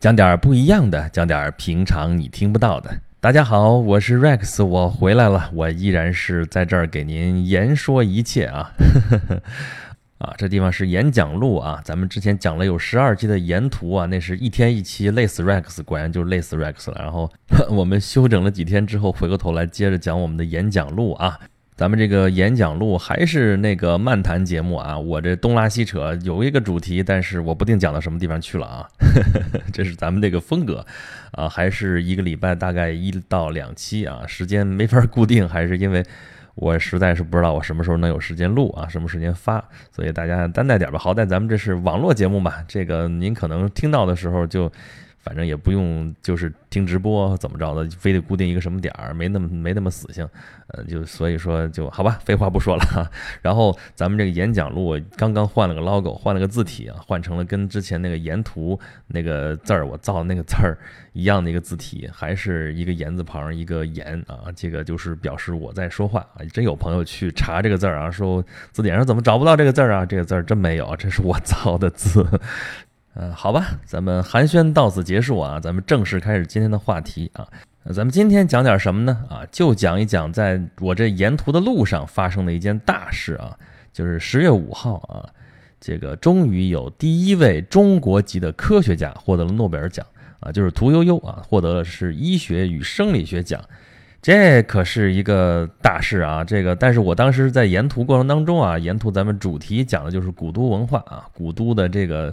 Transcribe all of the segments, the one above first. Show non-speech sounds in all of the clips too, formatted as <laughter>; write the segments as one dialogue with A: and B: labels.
A: 讲点不一样的，讲点平常你听不到的。大家好，我是 Rex，我回来了，我依然是在这儿给您言说一切啊。<laughs> 啊，这地方是演讲录啊，咱们之前讲了有十二期的沿途啊，那是一天一期，累死 Rex，果然就累死 Rex 了。然后 <laughs> 我们休整了几天之后，回过头来接着讲我们的演讲录啊。咱们这个演讲录还是那个漫谈节目啊，我这东拉西扯有一个主题，但是我不定讲到什么地方去了啊，<laughs> 这是咱们这个风格啊，还是一个礼拜大概一到两期啊，时间没法固定，还是因为我实在是不知道我什么时候能有时间录啊，什么时间发，所以大家担待点吧，好歹咱们这是网络节目嘛，这个您可能听到的时候就。反正也不用，就是听直播怎么着的，非得固定一个什么点儿，没那么没那么死性，呃，就所以说就好吧，废话不说了。<laughs> 然后咱们这个演讲录刚刚换了个 logo，换了个字体啊，换成了跟之前那个沿途那个字儿我造的那个字儿一样的一个字体，还是一个言字旁一个言啊，这个就是表示我在说话啊。真有朋友去查这个字儿啊，说字典上怎么找不到这个字儿啊？这个字儿真没有，这是我 <laughs> 造的字。嗯，好吧，咱们寒暄到此结束啊，咱们正式开始今天的话题啊。咱们今天讲点什么呢？啊，就讲一讲在我这沿途的路上发生的一件大事啊，就是十月五号啊，这个终于有第一位中国籍的科学家获得了诺贝尔奖啊，就是屠呦呦啊，获得了是医学与生理学奖，这可是一个大事啊。这个，但是我当时在沿途过程当中啊，沿途咱们主题讲的就是古都文化啊，古都的这个。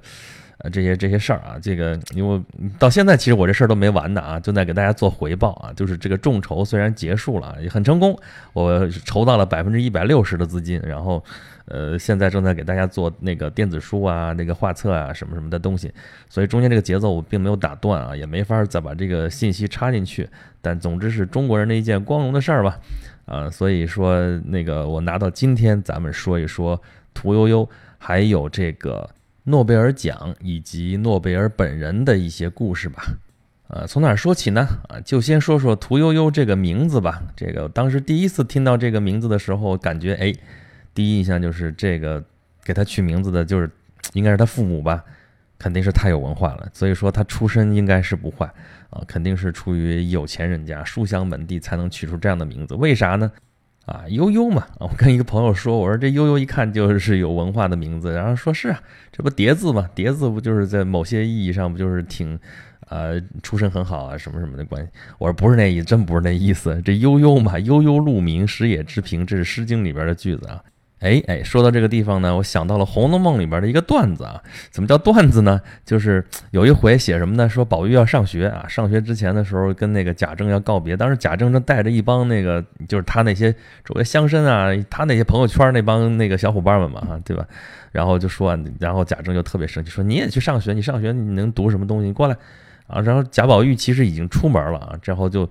A: 呃，这些这些事儿啊，这个因为到现在其实我这事儿都没完呢啊，正在给大家做回报啊。就是这个众筹虽然结束了，也很成功，我筹到了百分之一百六十的资金，然后呃，现在正在给大家做那个电子书啊、那个画册啊什么什么的东西，所以中间这个节奏我并没有打断啊，也没法再把这个信息插进去。但总之是中国人的一件光荣的事儿吧，啊，所以说那个我拿到今天，咱们说一说屠呦呦，还有这个。诺贝尔奖以及诺贝尔本人的一些故事吧，呃，从哪说起呢？啊，就先说说屠呦呦这个名字吧。这个当时第一次听到这个名字的时候，感觉哎，第一印象就是这个给他取名字的就是应该是他父母吧，肯定是太有文化了。所以说他出身应该是不坏啊，肯定是出于有钱人家书香门第才能取出这样的名字。为啥呢？啊，悠悠嘛，我跟一个朋友说，我说这悠悠一看就是有文化的名字，然后说是啊，这不叠字嘛，叠字不就是在某些意义上不就是挺，呃，出身很好啊，什么什么的关系？我说不是那意，真不是那意思，这悠悠嘛，悠悠鹿鸣，食野之苹，这是《诗经》里边的句子啊。哎哎，说到这个地方呢，我想到了《红楼梦》里边的一个段子啊。怎么叫段子呢？就是有一回写什么呢？说宝玉要上学啊，上学之前的时候跟那个贾政要告别。当时贾政正带着一帮那个，就是他那些周围乡绅啊，他那些朋友圈那帮那个小伙伴们嘛，哈，对吧？然后就说，然后贾政就特别生气，说你也去上学，你上学你能读什么东西？你过来啊！然后贾宝玉其实已经出门了啊，然后就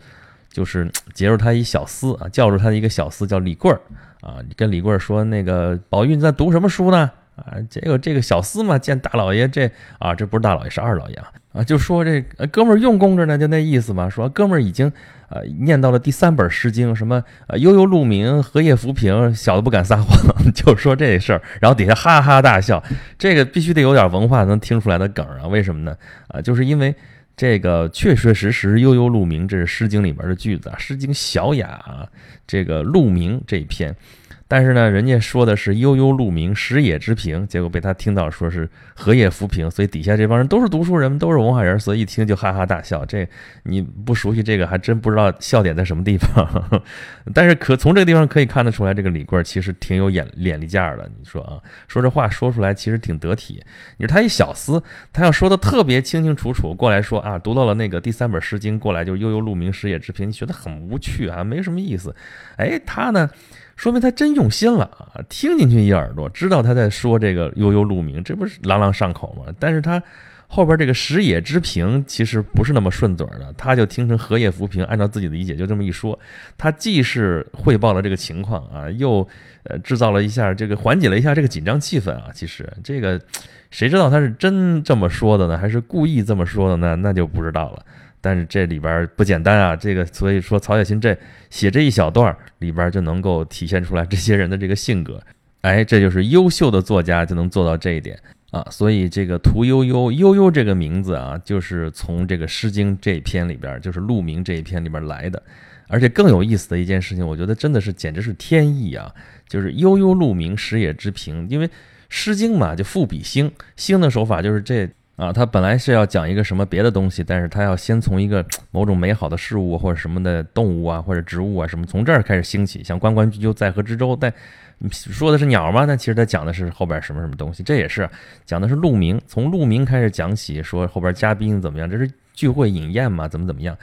A: 就是截住他一小厮啊，叫住他的一个小厮叫李贵儿。啊，跟李贵儿说那个宝玉你在读什么书呢？啊，这个这个小厮嘛，见大老爷这啊，这不是大老爷是二老爷啊，啊，就说这哥们儿用功着呢，就那意思嘛。说哥们儿已经呃念到了第三本诗经，什么呃悠悠鹿鸣，荷叶浮萍，小的不敢撒谎，<laughs> 就说这事儿，然后底下哈哈大笑。这个必须得有点文化能听出来的梗啊？为什么呢？啊，就是因为。这个确确实实悠悠鹿鸣，这是《诗经》里边的句子啊，《诗经·小雅》啊，这个鹿鸣这一篇。但是呢，人家说的是悠悠鹿鸣，食野之苹，结果被他听到说是荷叶浮萍，所以底下这帮人都是读书人，都是文化人，所以一听就哈哈大笑。这你不熟悉这个，还真不知道笑点在什么地方。但是可从这个地方可以看得出来，这个李贵其实挺有眼眼力劲儿的。你说啊，说这话说出来其实挺得体。你说他一小厮，他要说的特别清清楚楚，过来说啊，读到了那个第三本诗经，过来就悠悠鹿鸣，食野之苹，你觉得很无趣啊，没什么意思。哎，他呢？说明他真用心了啊！听进去一耳朵，知道他在说这个悠悠鹿鸣，这不是朗朗上口吗？但是他后边这个食野之苹其实不是那么顺嘴的，他就听成荷叶浮萍，按照自己的理解就这么一说。他既是汇报了这个情况啊，又呃制造了一下这个缓解了一下这个紧张气氛啊。其实这个谁知道他是真这么说的呢，还是故意这么说的呢？那就不知道了。但是这里边不简单啊，这个所以说曹雪芹这写这一小段里边就能够体现出来这些人的这个性格，哎，这就是优秀的作家就能做到这一点。啊，所以这个屠呦呦呦呦这个名字啊，就是从这个《诗经》这一篇里边，就是鹿鸣这一篇里边来的。而且更有意思的一件事情，我觉得真的是简直是天意啊！就是悠悠鹿鸣，食野之苹。因为《诗经》嘛，就赋比兴，兴的手法就是这啊，他本来是要讲一个什么别的东西，但是他要先从一个某种美好的事物或者什么的动物啊，或者植物啊什么，从这儿开始兴起。像“关关雎鸠，在河之洲”，但说的是鸟吗，但其实他讲的是后边什么什么东西。这也是讲的是鹿鸣，从鹿鸣开始讲起，说后边嘉宾怎么样，这是聚会饮宴嘛，怎么怎么样。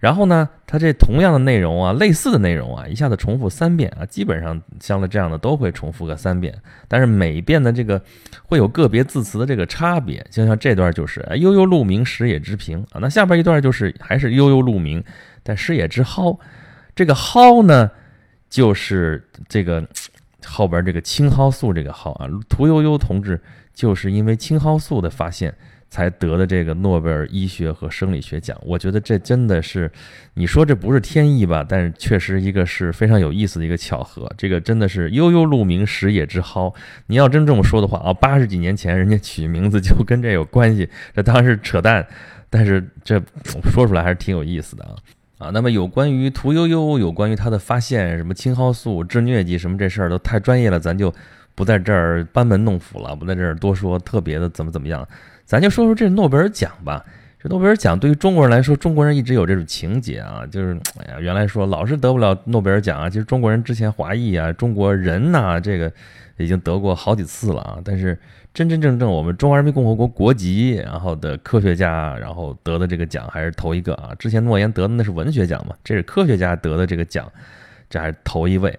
A: 然后呢，它这同样的内容啊，类似的内容啊，一下子重复三遍啊，基本上像了这样的都会重复个三遍，但是每一遍的这个会有个别字词的这个差别，就像这段就是“悠悠鹿鸣，食野之苹”啊，那下边一段就是还是“悠悠鹿鸣，但食野之蒿”，这个蒿呢，就是这个后边这个青蒿素这个蒿啊，屠呦呦同志就是因为青蒿素的发现。才得的这个诺贝尔医学和生理学奖，我觉得这真的是，你说这不是天意吧？但是确实一个是非常有意思的一个巧合。这个真的是悠悠鹿鸣，食野之蒿。你要真这么说的话啊，八十几年前人家取名字就跟这有关系，这当然是扯淡。但是这说出来还是挺有意思的啊啊。那么有关于屠呦呦，有关于他的发现，什么青蒿素治疟疾什么这事儿都太专业了，咱就不在这儿班门弄斧了，不在这儿多说特别的怎么怎么样。咱就说说这诺贝尔奖吧。这诺贝尔奖对于中国人来说，中国人一直有这种情节啊，就是哎呀，原来说老是得不了诺贝尔奖啊。其实中国人之前华裔啊，中国人呐，这个已经得过好几次了啊。但是真真正正我们中华人民共和国国籍，然后的科学家，然后得的这个奖还是头一个啊。之前诺言得的那是文学奖嘛，这是科学家得的这个奖，这还是头一位。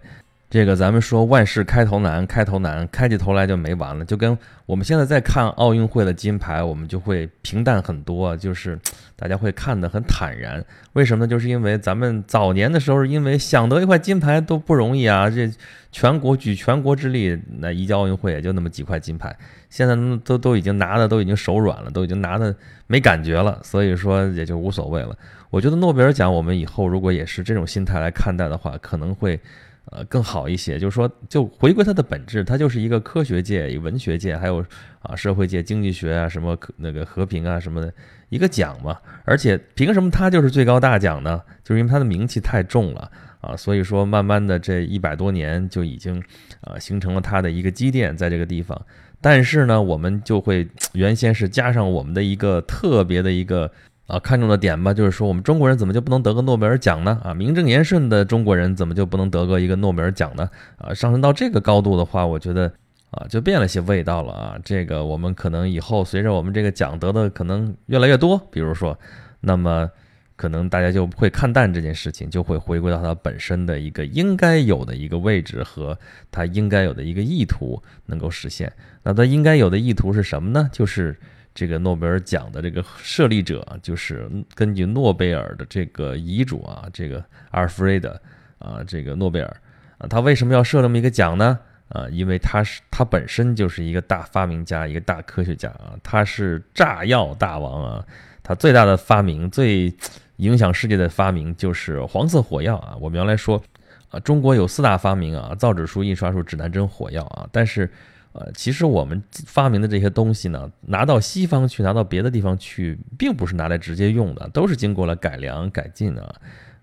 A: 这个咱们说万事开头难，开头难，开起头来就没完了。就跟我们现在在看奥运会的金牌，我们就会平淡很多，就是大家会看得很坦然。为什么呢？就是因为咱们早年的时候，因为想得一块金牌都不容易啊，这全国举全国之力，那一届奥运会也就那么几块金牌。现在都都已经拿的都已经手软了，都已经拿的没感觉了，所以说也就无所谓了。我觉得诺贝尔奖，我们以后如果也是这种心态来看待的话，可能会。呃，更好一些，就是说，就回归它的本质，它就是一个科学界、文学界，还有啊社会界、经济学啊，什么那个和平啊什么的一个奖嘛。而且凭什么它就是最高大奖呢？就是因为它的名气太重了啊。所以说，慢慢的这一百多年就已经啊形成了它的一个积淀在这个地方。但是呢，我们就会 <tsk> 原先是加上我们的一个特别的一个。啊，看中的点吧，就是说我们中国人怎么就不能得个诺贝尔奖呢？啊，名正言顺的中国人怎么就不能得个一个诺贝尔奖呢？啊，上升到这个高度的话，我觉得啊，就变了些味道了啊。这个我们可能以后随着我们这个奖得的可能越来越多，比如说，那么可能大家就会看淡这件事情，就会回归到它本身的一个应该有的一个位置和它应该有的一个意图能够实现。那它应该有的意图是什么呢？就是。这个诺贝尔奖的这个设立者，就是根据诺贝尔的这个遗嘱啊，这个阿尔弗雷德啊，这个诺贝尔啊，他为什么要设这么一个奖呢？啊，因为他是他本身就是一个大发明家，一个大科学家啊，他是炸药大王啊，他最大的发明、最影响世界的发明就是黄色火药啊。我们原来说啊，中国有四大发明啊，造纸术、印刷术、指南针、火药啊，但是。呃，其实我们发明的这些东西呢，拿到西方去，拿到别的地方去，并不是拿来直接用的，都是经过了改良改进啊。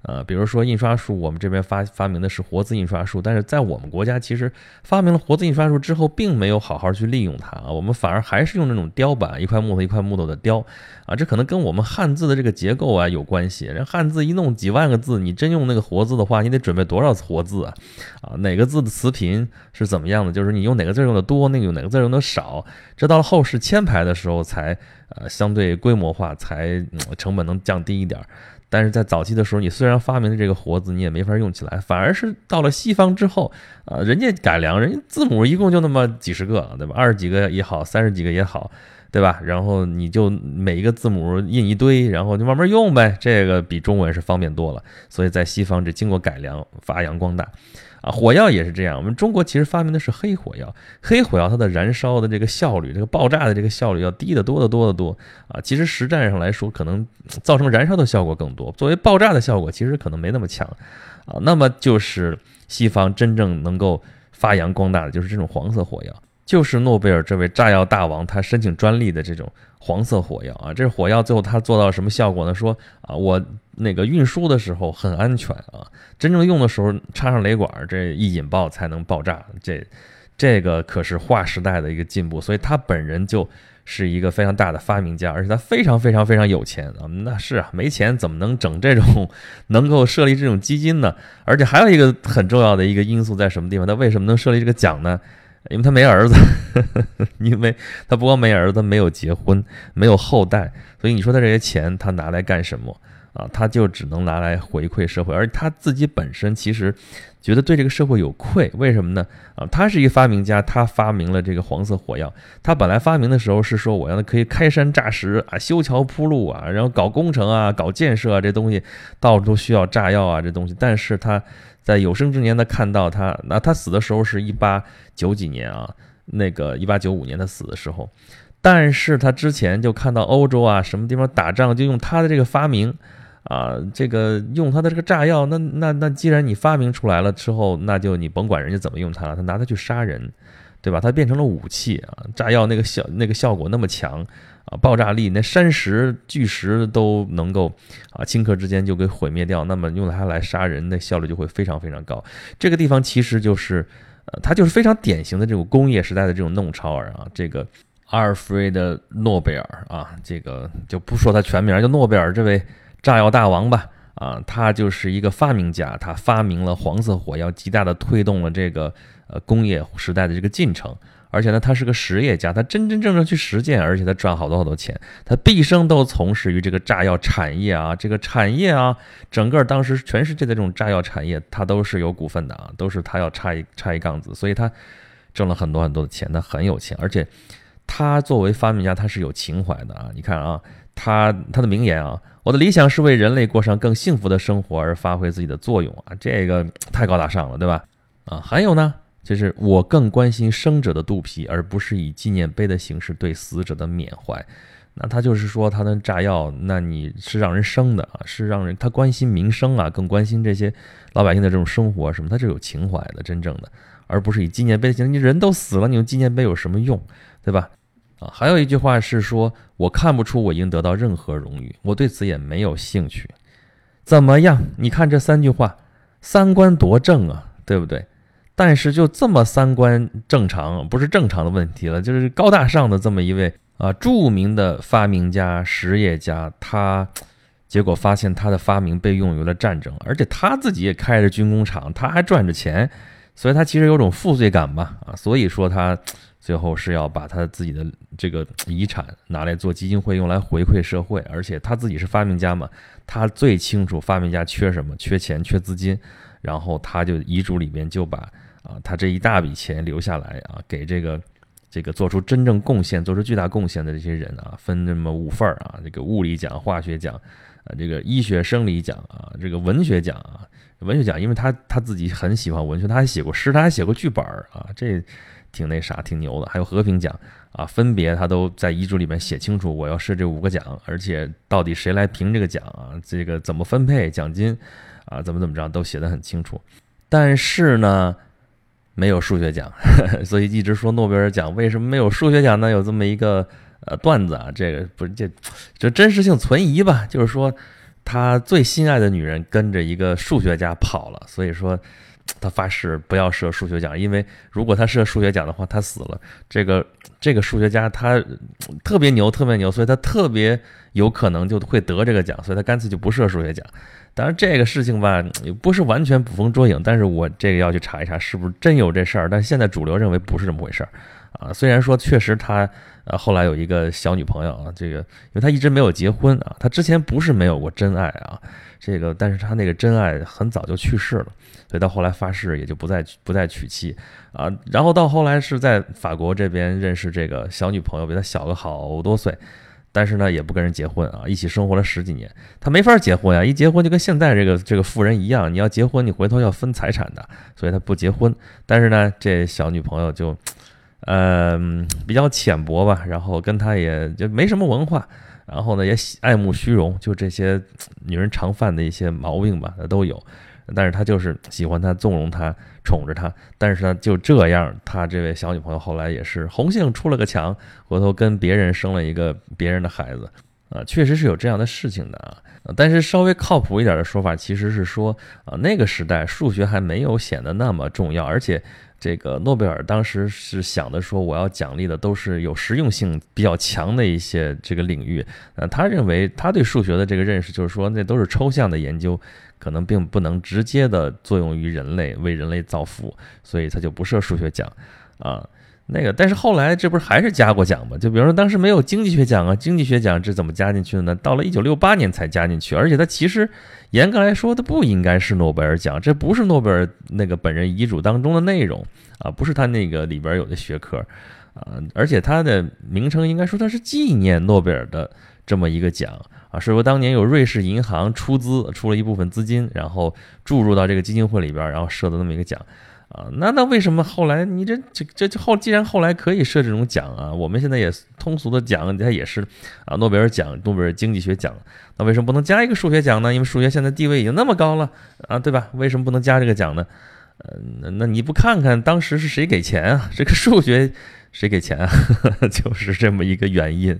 A: 呃，比如说印刷术，我们这边发发明的是活字印刷术，但是在我们国家，其实发明了活字印刷术之后，并没有好好去利用它啊，我们反而还是用那种雕版，一块木头一块木头的雕啊，这可能跟我们汉字的这个结构啊有关系。人汉字一弄几万个字，你真用那个活字的话，你得准备多少活字啊？啊，哪个字的词频是怎么样的？就是你用哪个字用的多，那个用哪个字用的少，这到了后世签排的时候才呃相对规模化，才成本能降低一点。但是在早期的时候，你虽然发明了这个活字，你也没法用起来，反而是到了西方之后，啊，人家改良，人家字母一共就那么几十个，对吧？二十几个也好，三十几个也好，对吧？然后你就每一个字母印一堆，然后就慢慢用呗，这个比中文是方便多了。所以在西方这经过改良，发扬光大。啊，火药也是这样。我们中国其实发明的是黑火药，黑火药它的燃烧的这个效率，这个爆炸的这个效率要低得多得多得多啊。其实实战上来说，可能造成燃烧的效果更多，作为爆炸的效果其实可能没那么强啊。那么就是西方真正能够发扬光大的就是这种黄色火药。就是诺贝尔这位炸药大王他申请专利的这种黄色火药啊。这火药最后他做到什么效果呢？说啊，我那个运输的时候很安全啊，真正用的时候插上雷管，这一引爆才能爆炸。这这个可是划时代的一个进步，所以他本人就。是一个非常大的发明家，而且他非常非常非常有钱啊！那是啊，没钱怎么能整这种能够设立这种基金呢？而且还有一个很重要的一个因素在什么地方？他为什么能设立这个奖呢？因为他没儿子，<laughs> 因为他不光没儿子，没有结婚，没有后代，所以你说他这些钱他拿来干什么？啊，他就只能拿来回馈社会，而他自己本身其实觉得对这个社会有愧，为什么呢？啊，他是一个发明家，他发明了这个黄色火药。他本来发明的时候是说，我要可以开山炸石啊，修桥铺路啊，然后搞工程啊，搞建设啊，这东西到处都需要炸药啊，这东西。但是他在有生之年，他看到他，那他死的时候是一八九几年啊，那个一八九五年他死的时候，但是他之前就看到欧洲啊，什么地方打仗就用他的这个发明。啊，这个用他的这个炸药，那那那，既然你发明出来了之后，那就你甭管人家怎么用它了，他拿它去杀人，对吧？它变成了武器啊！炸药那个效那个效果那么强啊，爆炸力那山石巨石都能够啊顷刻之间就给毁灭掉，那么用它来杀人，那效率就会非常非常高。这个地方其实就是，呃，它就是非常典型的这种工业时代的这种弄潮儿啊，这个阿尔弗雷德·诺贝尔啊，这个就不说他全名，就诺贝尔这位。炸药大王吧，啊，他就是一个发明家，他发明了黄色火药，极大的推动了这个呃工业时代的这个进程。而且呢，他是个实业家，他真真正正去实践，而且他赚好多好多钱。他毕生都从事于这个炸药产业啊，这个产业啊，整个当时全世界的这种炸药产业，他都是有股份的啊，都是他要插一插一杠子，所以他挣了很多很多的钱，他很有钱。而且他作为发明家，他是有情怀的啊，你看啊。他他的名言啊，我的理想是为人类过上更幸福的生活而发挥自己的作用啊，这个太高大上了，对吧？啊，还有呢，就是我更关心生者的肚皮，而不是以纪念碑的形式对死者的缅怀。那他就是说，他的炸药，那你是让人生的啊，是让人他关心民生啊，更关心这些老百姓的这种生活什么，他是有情怀的，真正的，而不是以纪念碑的形式。你人都死了，你用纪念碑有什么用，对吧？啊，还有一句话是说，我看不出我应得到任何荣誉，我对此也没有兴趣。怎么样？你看这三句话，三观多正啊，对不对？但是就这么三观正常，不是正常的问题了，就是高大上的这么一位啊，著名的发明家、实业家，他结果发现他的发明被用于了战争，而且他自己也开着军工厂，他还赚着钱，所以他其实有种负罪感吧？啊，所以说他。最后是要把他自己的这个遗产拿来做基金会，用来回馈社会。而且他自己是发明家嘛，他最清楚发明家缺什么，缺钱，缺资金。然后他就遗嘱里边就把啊，他这一大笔钱留下来啊，给这个这个做出真正贡献、做出巨大贡献的这些人啊，分这么五份儿啊，这个物理奖、化学奖啊，这个医学生理奖啊，这个文学奖啊，文学奖，因为他他自己很喜欢文学，他还写过诗，他还写过剧本儿啊，这。挺那啥，挺牛的。还有和平奖啊，分别他都在遗嘱里面写清楚，我要设这五个奖，而且到底谁来评这个奖啊？这个怎么分配奖金啊？怎么怎么着都写得很清楚。但是呢，没有数学奖，<laughs> 所以一直说诺贝尔奖为什么没有数学奖呢？有这么一个呃段子啊，这个不是这就真实性存疑吧？就是说他最心爱的女人跟着一个数学家跑了，所以说。他发誓不要设数学奖，因为如果他设数学奖的话，他死了。这个这个数学家他特别牛，特别牛，所以他特别有可能就会得这个奖，所以他干脆就不设数学奖。当然这个事情吧，也不是完全捕风捉影，但是我这个要去查一查是不是真有这事儿。但现在主流认为不是这么回事儿啊。虽然说确实他呃后来有一个小女朋友啊，这个因为他一直没有结婚啊，他之前不是没有过真爱啊。这个，但是他那个真爱很早就去世了，所以到后来发誓也就不再不再娶妻啊。然后到后来是在法国这边认识这个小女朋友，比他小个好多岁，但是呢也不跟人结婚啊，一起生活了十几年。他没法结婚呀，一结婚就跟现在这个这个富人一样，你要结婚你回头要分财产的，所以他不结婚。但是呢，这小女朋友就，嗯，比较浅薄吧，然后跟他也就没什么文化。然后呢，也喜爱慕虚荣，就这些女人常犯的一些毛病吧，都有。但是他就是喜欢他，纵容他，宠着她。但是呢，就这样，他这位小女朋友后来也是红杏出了个墙，回头跟别人生了一个别人的孩子。啊，确实是有这样的事情的啊。但是稍微靠谱一点的说法，其实是说啊，那个时代数学还没有显得那么重要，而且这个诺贝尔当时是想的说，我要奖励的都是有实用性比较强的一些这个领域。呃，他认为他对数学的这个认识就是说，那都是抽象的研究，可能并不能直接的作用于人类，为人类造福，所以他就不设数学奖啊。那个，但是后来这不是还是加过奖吗？就比如说当时没有经济学奖啊，经济学奖这怎么加进去的呢？到了一九六八年才加进去，而且它其实严格来说，它不应该是诺贝尔奖，这不是诺贝尔那个本人遗嘱当中的内容啊，不是他那个里边有的学科啊，而且它的名称应该说它是纪念诺贝尔的这么一个奖啊，是说当年有瑞士银行出资出了一部分资金，然后注入到这个基金会里边，然后设的那么一个奖。啊，那那为什么后来你这这这后既然后来可以设这种奖啊，我们现在也通俗的讲，它也是啊诺贝尔奖、诺贝尔经济学奖，那为什么不能加一个数学奖呢？因为数学现在地位已经那么高了啊，对吧？为什么不能加这个奖呢？呃，那那你不看看当时是谁给钱啊？这个数学谁给钱啊？<laughs> 就是这么一个原因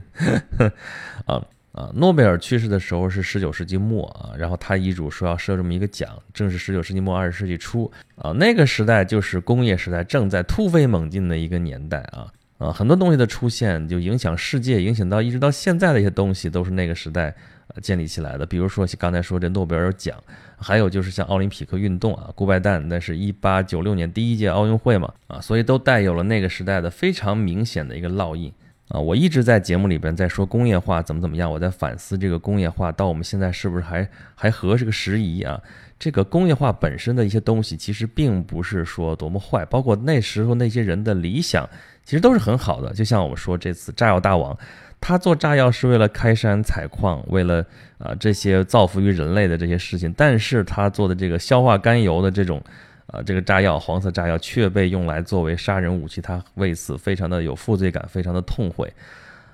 A: <laughs> 啊。啊，诺贝尔去世的时候是十九世纪末啊，然后他遗嘱说要设这么一个奖，正是十九世纪末二十世纪初啊，那个时代就是工业时代正在突飞猛进的一个年代啊啊，很多东西的出现就影响世界，影响到一直到现在的一些东西都是那个时代建立起来的，比如说刚才说这诺贝尔奖，还有就是像奥林匹克运动啊，顾拜旦那是一八九六年第一届奥运会嘛啊，所以都带有了那个时代的非常明显的一个烙印。啊，我一直在节目里边在说工业化怎么怎么样，我在反思这个工业化到我们现在是不是还还合这个时宜啊？这个工业化本身的一些东西其实并不是说多么坏，包括那时候那些人的理想其实都是很好的。就像我们说这次炸药大王，他做炸药是为了开山采矿，为了啊这些造福于人类的这些事情，但是他做的这个硝化甘油的这种。啊，这个炸药，黄色炸药却被用来作为杀人武器，他为此非常的有负罪感，非常的痛悔。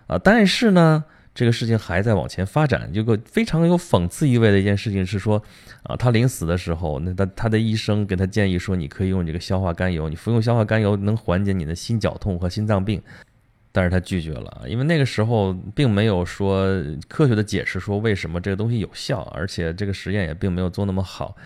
A: 啊，但是呢，这个事情还在往前发展。有个非常有讽刺意味的一件事情是说，啊，他临死的时候，那他他的医生给他建议说，你可以用这个硝化甘油，你服用硝化甘油能缓解你的心绞痛和心脏病，但是他拒绝了，因为那个时候并没有说科学的解释说为什么这个东西有效，而且这个实验也并没有做那么好。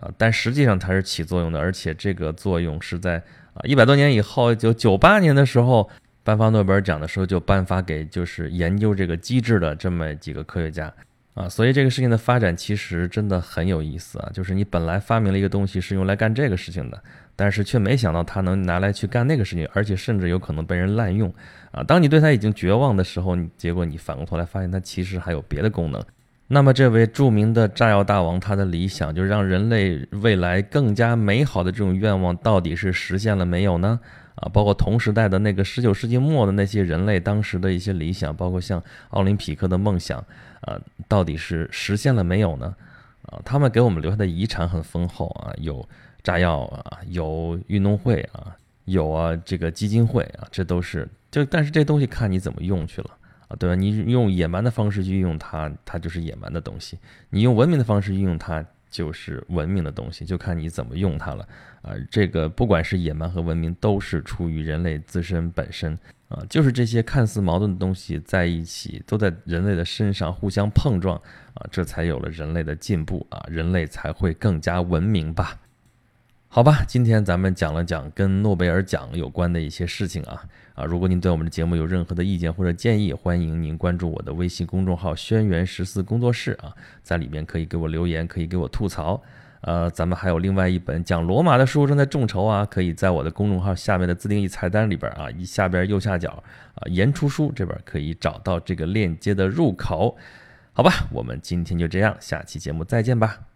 A: 啊，但实际上它是起作用的，而且这个作用是在啊一百多年以后，就九八年的时候颁发诺贝尔奖的时候，就颁发给就是研究这个机制的这么几个科学家啊，所以这个事情的发展其实真的很有意思啊，就是你本来发明了一个东西是用来干这个事情的，但是却没想到它能拿来去干那个事情，而且甚至有可能被人滥用啊。当你对它已经绝望的时候，你结果你反过头来发现它其实还有别的功能。那么，这位著名的炸药大王，他的理想就是让人类未来更加美好的这种愿望，到底是实现了没有呢？啊，包括同时代的那个十九世纪末的那些人类当时的一些理想，包括像奥林匹克的梦想，啊，到底是实现了没有呢？啊，他们给我们留下的遗产很丰厚啊，有炸药啊，有运动会啊，有啊这个基金会啊，这都是就，但是这东西看你怎么用去了。对吧？你用野蛮的方式去运用它，它就是野蛮的东西；你用文明的方式运用它，就是文明的东西。就看你怎么用它了。啊，这个不管是野蛮和文明，都是出于人类自身本身。啊，就是这些看似矛盾的东西在一起，都在人类的身上互相碰撞。啊，这才有了人类的进步。啊，人类才会更加文明吧。好吧，今天咱们讲了讲跟诺贝尔奖有关的一些事情啊啊！如果您对我们的节目有任何的意见或者建议，欢迎您关注我的微信公众号“轩辕十四工作室”啊，在里面可以给我留言，可以给我吐槽。呃，咱们还有另外一本讲罗马的书正在众筹啊，可以在我的公众号下面的自定义菜单里边啊，一下边右下角啊，言出书这边可以找到这个链接的入口。好吧，我们今天就这样，下期节目再见吧。